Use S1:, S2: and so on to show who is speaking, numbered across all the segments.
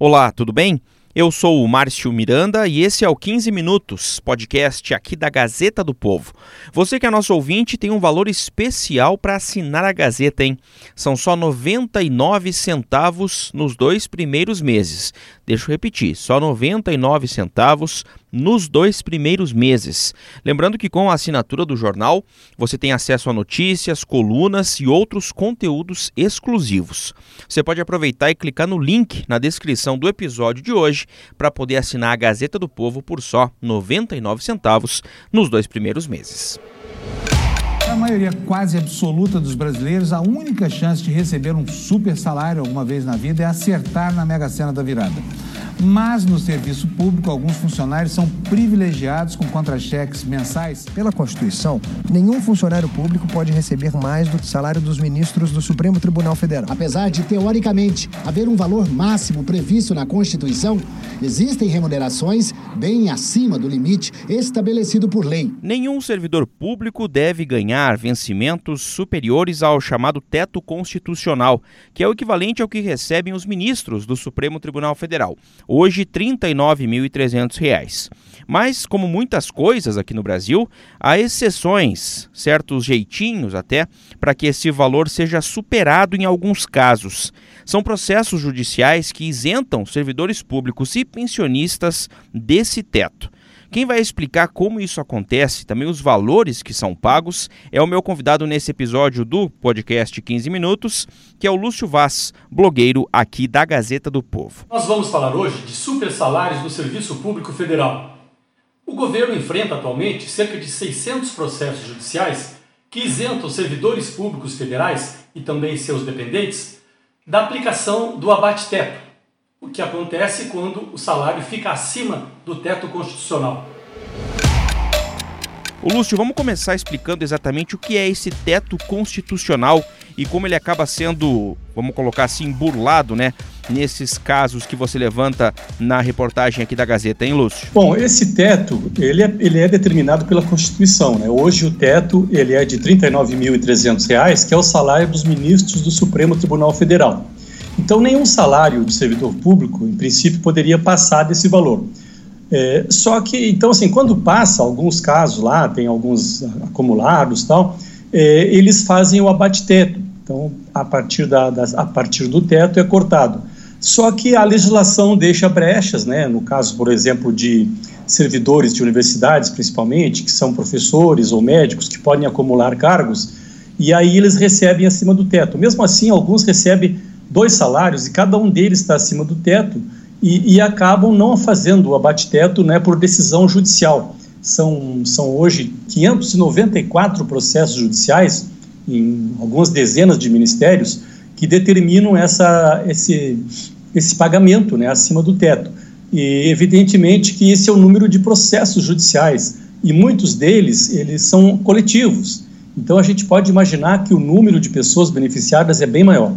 S1: Olá, tudo bem? Eu sou o Márcio Miranda e esse é o 15 Minutos, podcast aqui da Gazeta do Povo. Você que é nosso ouvinte tem um valor especial para assinar a Gazeta, hein? São só 99 centavos nos dois primeiros meses. Deixa eu repetir, só 99 centavos nos dois primeiros meses. Lembrando que com a assinatura do jornal, você tem acesso a notícias, colunas e outros conteúdos exclusivos. Você pode aproveitar e clicar no link na descrição do episódio de hoje para poder assinar a Gazeta do Povo por só 99 centavos nos dois primeiros meses.
S2: A maioria quase absoluta dos brasileiros, a única chance de receber um super salário alguma vez na vida é acertar na Mega Sena da virada. Mas no serviço público, alguns funcionários são privilegiados com contra-cheques mensais.
S3: Pela Constituição, nenhum funcionário público pode receber mais do que o salário dos ministros do Supremo Tribunal Federal.
S4: Apesar de, teoricamente, haver um valor máximo previsto na Constituição, existem remunerações bem acima do limite estabelecido por lei.
S1: Nenhum servidor público deve ganhar vencimentos superiores ao chamado teto constitucional, que é o equivalente ao que recebem os ministros do Supremo Tribunal Federal hoje R$ 39.300. Mas, como muitas coisas aqui no Brasil, há exceções, certos jeitinhos até, para que esse valor seja superado em alguns casos. São processos judiciais que isentam servidores públicos e pensionistas desse teto. Quem vai explicar como isso acontece, também os valores que são pagos, é o meu convidado nesse episódio do podcast 15 Minutos, que é o Lúcio Vaz, blogueiro aqui da Gazeta do Povo.
S5: Nós vamos falar hoje de super salários do Serviço Público Federal. O governo enfrenta atualmente cerca de 600 processos judiciais que isentam servidores públicos federais e também seus dependentes da aplicação do abate-teto, o que acontece quando o salário fica acima do teto constitucional.
S1: O Lúcio, vamos começar explicando exatamente o que é esse teto constitucional e como ele acaba sendo, vamos colocar assim, burlado, né? Nesses casos que você levanta na reportagem aqui da Gazeta, hein, Lúcio?
S6: Bom, esse teto, ele é, ele é determinado pela Constituição, né? Hoje o teto, ele é de R$ 39.300, que é o salário dos ministros do Supremo Tribunal Federal. Então, nenhum salário de servidor público, em princípio, poderia passar desse valor. É, só que, então, assim, quando passa, alguns casos lá, tem alguns acumulados tal, é, eles fazem o abate-teto. Então, a partir, da, da, a partir do teto é cortado. Só que a legislação deixa brechas, né? No caso, por exemplo, de servidores de universidades, principalmente, que são professores ou médicos que podem acumular cargos, e aí eles recebem acima do teto. Mesmo assim, alguns recebem dois salários e cada um deles está acima do teto e, e acabam não fazendo o abate-teto né, por decisão judicial. São, são hoje 594 processos judiciais em algumas dezenas de ministérios que determinam essa, esse, esse pagamento né, acima do teto. E evidentemente que esse é o número de processos judiciais e muitos deles eles são coletivos. Então a gente pode imaginar que o número de pessoas beneficiadas é bem maior.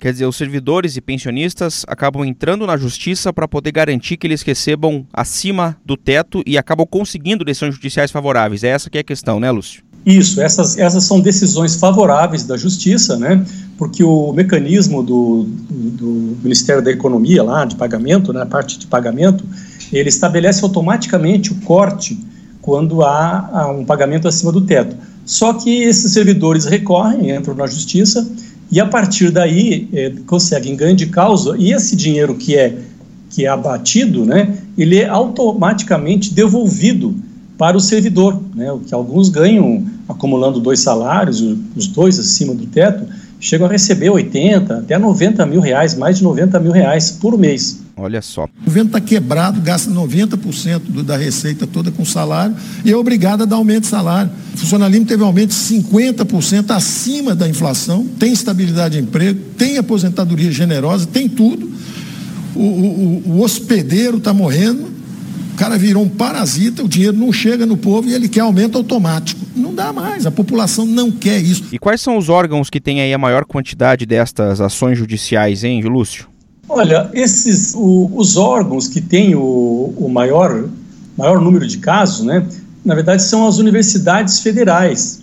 S1: Quer dizer, os servidores e pensionistas acabam entrando na justiça para poder garantir que eles recebam acima do teto e acabam conseguindo decisões judiciais favoráveis. É essa que é a questão, né, Lúcio?
S6: Isso, essas, essas são decisões favoráveis da justiça, né? Porque o mecanismo do, do, do Ministério da Economia lá de pagamento, na né, parte de pagamento, ele estabelece automaticamente o corte quando há, há um pagamento acima do teto. Só que esses servidores recorrem, entram na justiça e a partir daí é, conseguem ganho de causa e esse dinheiro que é que é abatido, né, ele é automaticamente devolvido para o servidor, né, o que alguns ganham acumulando dois salários, os dois acima do teto, chegam a receber 80 até 90 mil reais, mais de 90 mil reais por mês.
S1: Olha só. O
S7: governo está quebrado, gasta 90% do, da receita toda com salário e é obrigado a dar aumento de salário. O funcionalismo teve um aumento de 50% acima da inflação, tem estabilidade de emprego, tem aposentadoria generosa, tem tudo. o, o, o hospedeiro está morrendo, o cara virou um parasita, o dinheiro não chega no povo e ele quer aumento automático. Não dá mais, a população não quer isso.
S1: E quais são os órgãos que têm aí a maior quantidade destas ações judiciais, hein, Lúcio?
S6: Olha, esses, o, os órgãos que têm o, o maior, maior número de casos, né, na verdade são as universidades federais.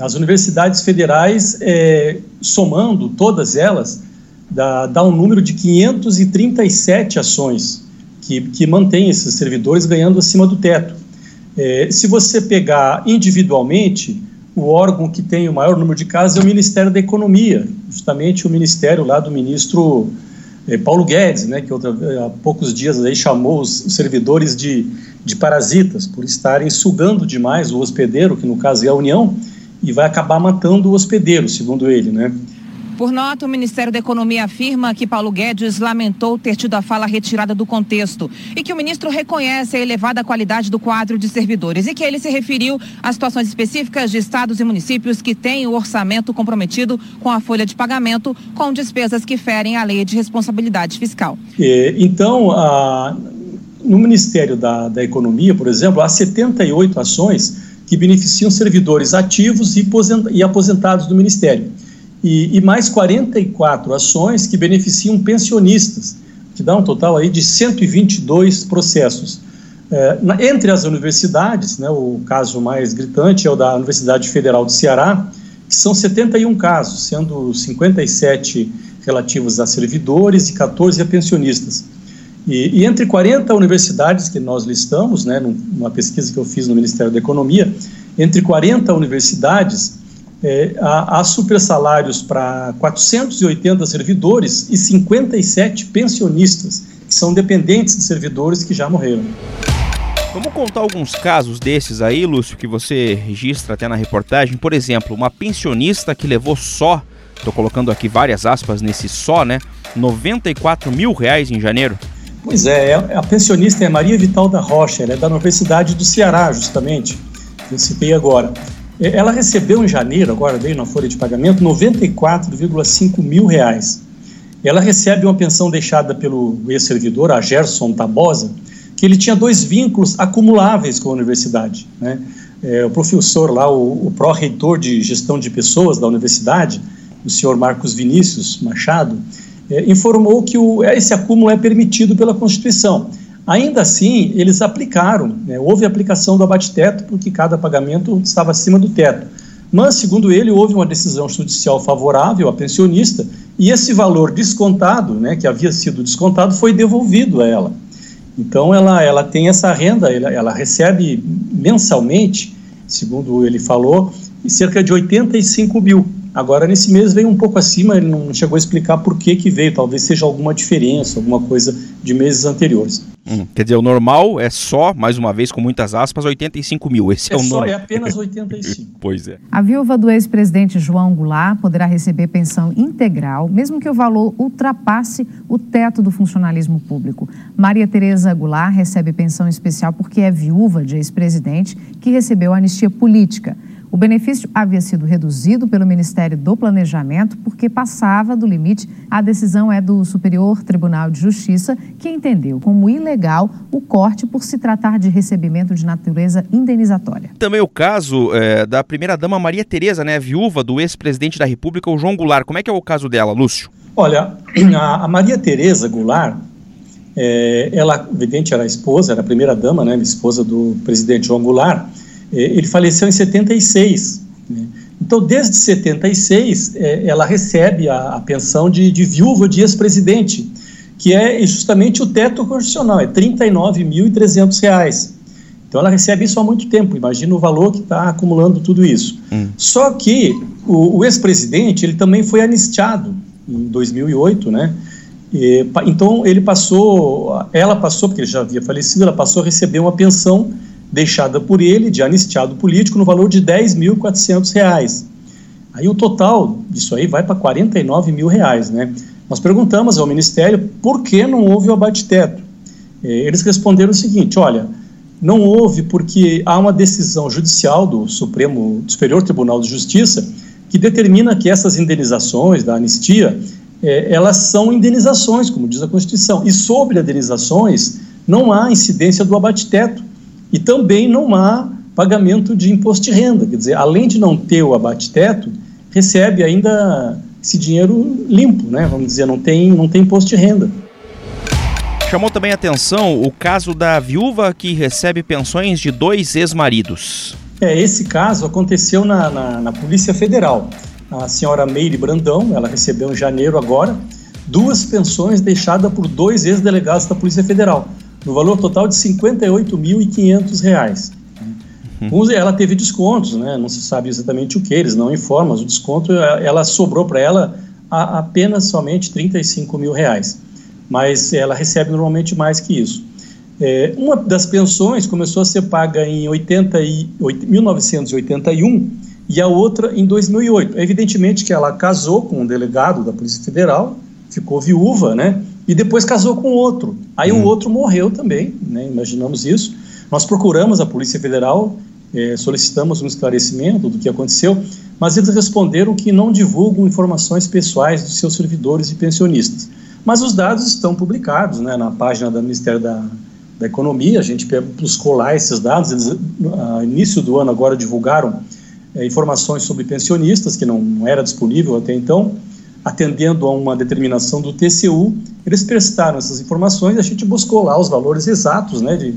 S6: As universidades federais, é, somando todas elas, dá, dá um número de 537 ações que, que mantém esses servidores ganhando acima do teto. É, se você pegar individualmente, o órgão que tem o maior número de casos é o Ministério da Economia, justamente o ministério lá do ministro Paulo Guedes, né, que outra, há poucos dias aí chamou os, os servidores de, de parasitas por estarem sugando demais o hospedeiro, que no caso é a União, e vai acabar matando o hospedeiro, segundo ele, né?
S8: Por nota, o Ministério da Economia afirma que Paulo Guedes lamentou ter tido a fala retirada do contexto e que o ministro reconhece a elevada qualidade do quadro de servidores e que ele se referiu a situações específicas de estados e municípios que têm o orçamento comprometido com a folha de pagamento com despesas que ferem a lei de responsabilidade fiscal.
S6: É, então, a, no Ministério da, da Economia, por exemplo, há 78 ações que beneficiam servidores ativos e aposentados do Ministério e, e mais 44 ações que beneficiam pensionistas, que dá um total aí de 122 processos. É, na, entre as universidades, né, o caso mais gritante é o da Universidade Federal do Ceará, que são 71 casos, sendo 57 relativos a servidores e 14 a pensionistas. E, e, entre 40 universidades que nós listamos, né, numa pesquisa que eu fiz no Ministério da Economia, entre 40 universidades, é, há, há supersalários para 480 servidores e 57 pensionistas, que são dependentes de servidores que já morreram.
S1: Vamos contar alguns casos desses aí, Lúcio, que você registra até na reportagem. Por exemplo, uma pensionista que levou só, estou colocando aqui várias aspas nesse só, né? 94 mil reais em janeiro.
S6: Pois é, é, a pensionista é Maria Vital da Rocha, ela é da Universidade do Ceará, justamente, que eu citei agora. Ela recebeu em janeiro, agora veio na folha de pagamento, 94,5 mil reais. Ela recebe uma pensão deixada pelo ex-servidor, a Gerson Tabosa, que ele tinha dois vínculos acumuláveis com a universidade. Né? É, o professor lá, o, o pró-reitor de gestão de pessoas da universidade, o senhor Marcos Vinícius Machado, é, informou que o, esse acúmulo é permitido pela Constituição. Ainda assim, eles aplicaram, né, houve aplicação do abate-teto, porque cada pagamento estava acima do teto. Mas, segundo ele, houve uma decisão judicial favorável à pensionista e esse valor descontado, né, que havia sido descontado, foi devolvido a ela. Então, ela, ela tem essa renda, ela, ela recebe mensalmente, segundo ele falou, cerca de 85 mil. Agora, nesse mês veio um pouco acima, ele não chegou a explicar por que, que veio, talvez seja alguma diferença, alguma coisa de meses anteriores.
S1: Hum, quer dizer, o normal é só, mais uma vez, com muitas aspas, 85 mil. Esse é, é o
S6: só,
S1: normal.
S6: É apenas 85.
S1: pois é.
S8: A viúva do ex-presidente João Goulart poderá receber pensão integral, mesmo que o valor ultrapasse o teto do funcionalismo público. Maria Tereza Goulart recebe pensão especial porque é viúva de ex-presidente que recebeu anistia política. O benefício havia sido reduzido pelo Ministério do Planejamento porque passava do limite. A decisão é do Superior Tribunal de Justiça, que entendeu como ilegal o corte por se tratar de recebimento de natureza indenizatória.
S1: Também o caso é, da primeira-dama Maria Tereza, né, viúva do ex-presidente da República, o João Goulart. Como é que é o caso dela, Lúcio?
S6: Olha, a, Maria Tereza Goulart, é, ela, evidente, era a esposa, era a primeira-dama, né, esposa do presidente João Goulart, ele faleceu em 76. Né? Então, desde 76, é, ela recebe a, a pensão de, de, viúva de ex-presidente, que é justamente o teto constitucional, é R$ 39.300. Então, ela recebe isso há muito tempo, imagina o valor que está acumulando tudo isso. Hum. Só que o, o ex-presidente, ele também foi anistiado em 2008, né? E, então, ele passou, ela passou, porque ele já havia falecido, ela passou a receber uma pensão deixada por ele de anistiado político no valor de R$ 10.400. Aí o total disso aí vai para 49 mil reais, né? Nós perguntamos ao Ministério por que não houve o abate-teto. É, eles responderam o seguinte, olha, não houve porque há uma decisão judicial do Supremo Superior Tribunal de Justiça que determina que essas indenizações da anistia, é, elas são indenizações, como diz a Constituição. E sobre indenizações, não há incidência do abate-teto e também não há pagamento de imposto de renda. Quer dizer, além de não ter o abate-teto, recebe ainda esse dinheiro limpo, né? Vamos dizer, não tem, não tem imposto de renda.
S1: Chamou também atenção o caso da viúva que recebe pensões de dois ex-maridos.
S6: É, esse caso aconteceu na, na, na Polícia Federal. A senhora Meire Brandão, ela recebeu em janeiro agora duas pensões deixadas por dois ex-delegados da Polícia Federal, no valor total de R$ 58.500. Uhum. Ela teve descontos, né? não se sabe exatamente o que, eles não informam, mas o desconto ela sobrou para ela a, apenas somente 35 mil reais mas ela recebe normalmente mais que isso. É, uma das pensões começou a ser paga em 80 e, 1981 e a outra em 2008. Evidentemente que ela casou com um delegado da Polícia Federal, ficou viúva, né? E depois casou com outro. Aí hum. o outro morreu também, né? Imaginamos isso. Nós procuramos a Polícia Federal, é, solicitamos um esclarecimento do que aconteceu, mas eles responderam que não divulgam informações pessoais dos seus servidores e pensionistas. Mas os dados estão publicados né, na página do Ministério da, da Economia, a gente buscou lá esses dados, eles, no início do ano agora divulgaram é, informações sobre pensionistas, que não, não era disponível até então, atendendo a uma determinação do TCU, eles prestaram essas informações e a gente buscou lá os valores exatos, né, de,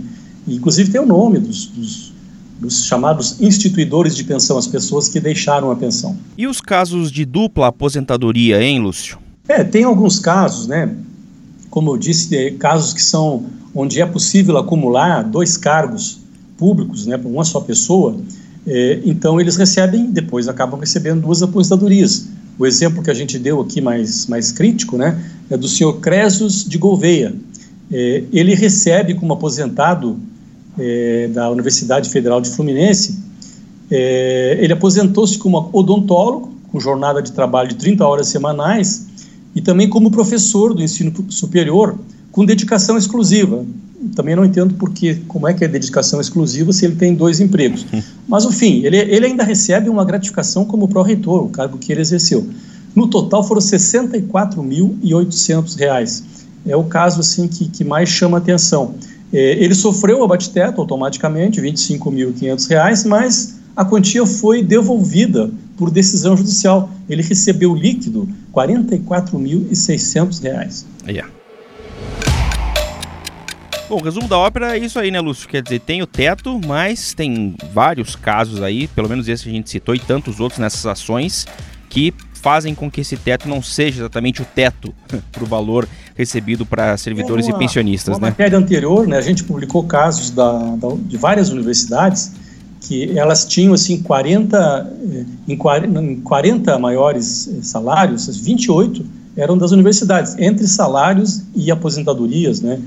S6: inclusive tem o nome dos, dos, dos, chamados instituidores de pensão, as pessoas que deixaram a pensão.
S1: E os casos de dupla aposentadoria, hein, Lúcio?
S6: É, tem alguns casos, né? Como eu disse, casos que são onde é possível acumular dois cargos públicos, né, para uma só pessoa. É, então eles recebem, depois acabam recebendo duas aposentadorias. O exemplo que a gente deu aqui mais mais crítico, né, é do senhor Cresos de Gouveia. É, ele recebe como aposentado é, da Universidade Federal de Fluminense. É, ele aposentou-se como odontólogo, com jornada de trabalho de 30 horas semanais e também como professor do ensino superior com dedicação exclusiva. Também não entendo porque, como é que é dedicação exclusiva se ele tem dois empregos. Mas, enfim, ele, ele ainda recebe uma gratificação como pró-reitor, o cargo que ele exerceu. No total foram R$ 64.800. É o caso assim que, que mais chama atenção. É, ele sofreu o abate-teto automaticamente, R$ 25.500, mas a quantia foi devolvida por decisão judicial. Ele recebeu líquido R$ 44.600.
S1: Yeah. Bom, o resumo da ópera é isso aí, né, Lúcio? Quer dizer, tem o teto, mas tem vários casos aí, pelo menos esse que a gente citou e tantos outros nessas ações, que fazem com que esse teto não seja exatamente o teto para o valor recebido para servidores uma, e pensionistas,
S6: uma
S1: né?
S6: Na matéria anterior, né, a gente publicou casos da, da, de várias universidades que elas tinham assim 40 eh, em 40, em 40 maiores eh, salários, 28 eram das universidades, entre salários e aposentadorias, né?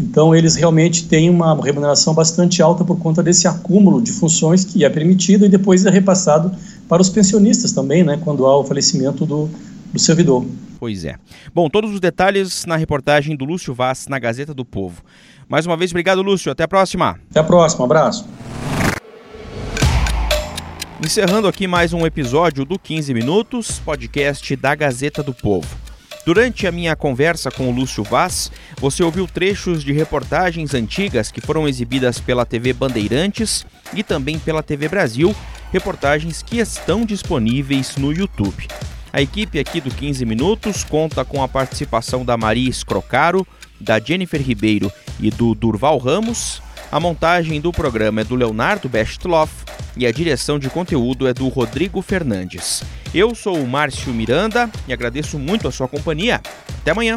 S6: Então eles realmente têm uma remuneração bastante alta por conta desse acúmulo de funções que é permitido e depois é repassado para os pensionistas também, né, quando há o falecimento do, do servidor.
S1: Pois é. Bom, todos os detalhes na reportagem do Lúcio Vaz na Gazeta do Povo. Mais uma vez, obrigado, Lúcio. Até a próxima.
S6: Até a próxima. Abraço.
S1: Encerrando aqui mais um episódio do 15 Minutos, podcast da Gazeta do Povo. Durante a minha conversa com o Lúcio Vaz, você ouviu trechos de reportagens antigas que foram exibidas pela TV Bandeirantes e também pela TV Brasil, reportagens que estão disponíveis no YouTube. A equipe aqui do 15 Minutos conta com a participação da Maria Escrocaro, da Jennifer Ribeiro e do Durval Ramos, a montagem do programa é do Leonardo Bestloff e a direção de conteúdo é do Rodrigo Fernandes. Eu sou o Márcio Miranda e agradeço muito a sua companhia. Até amanhã.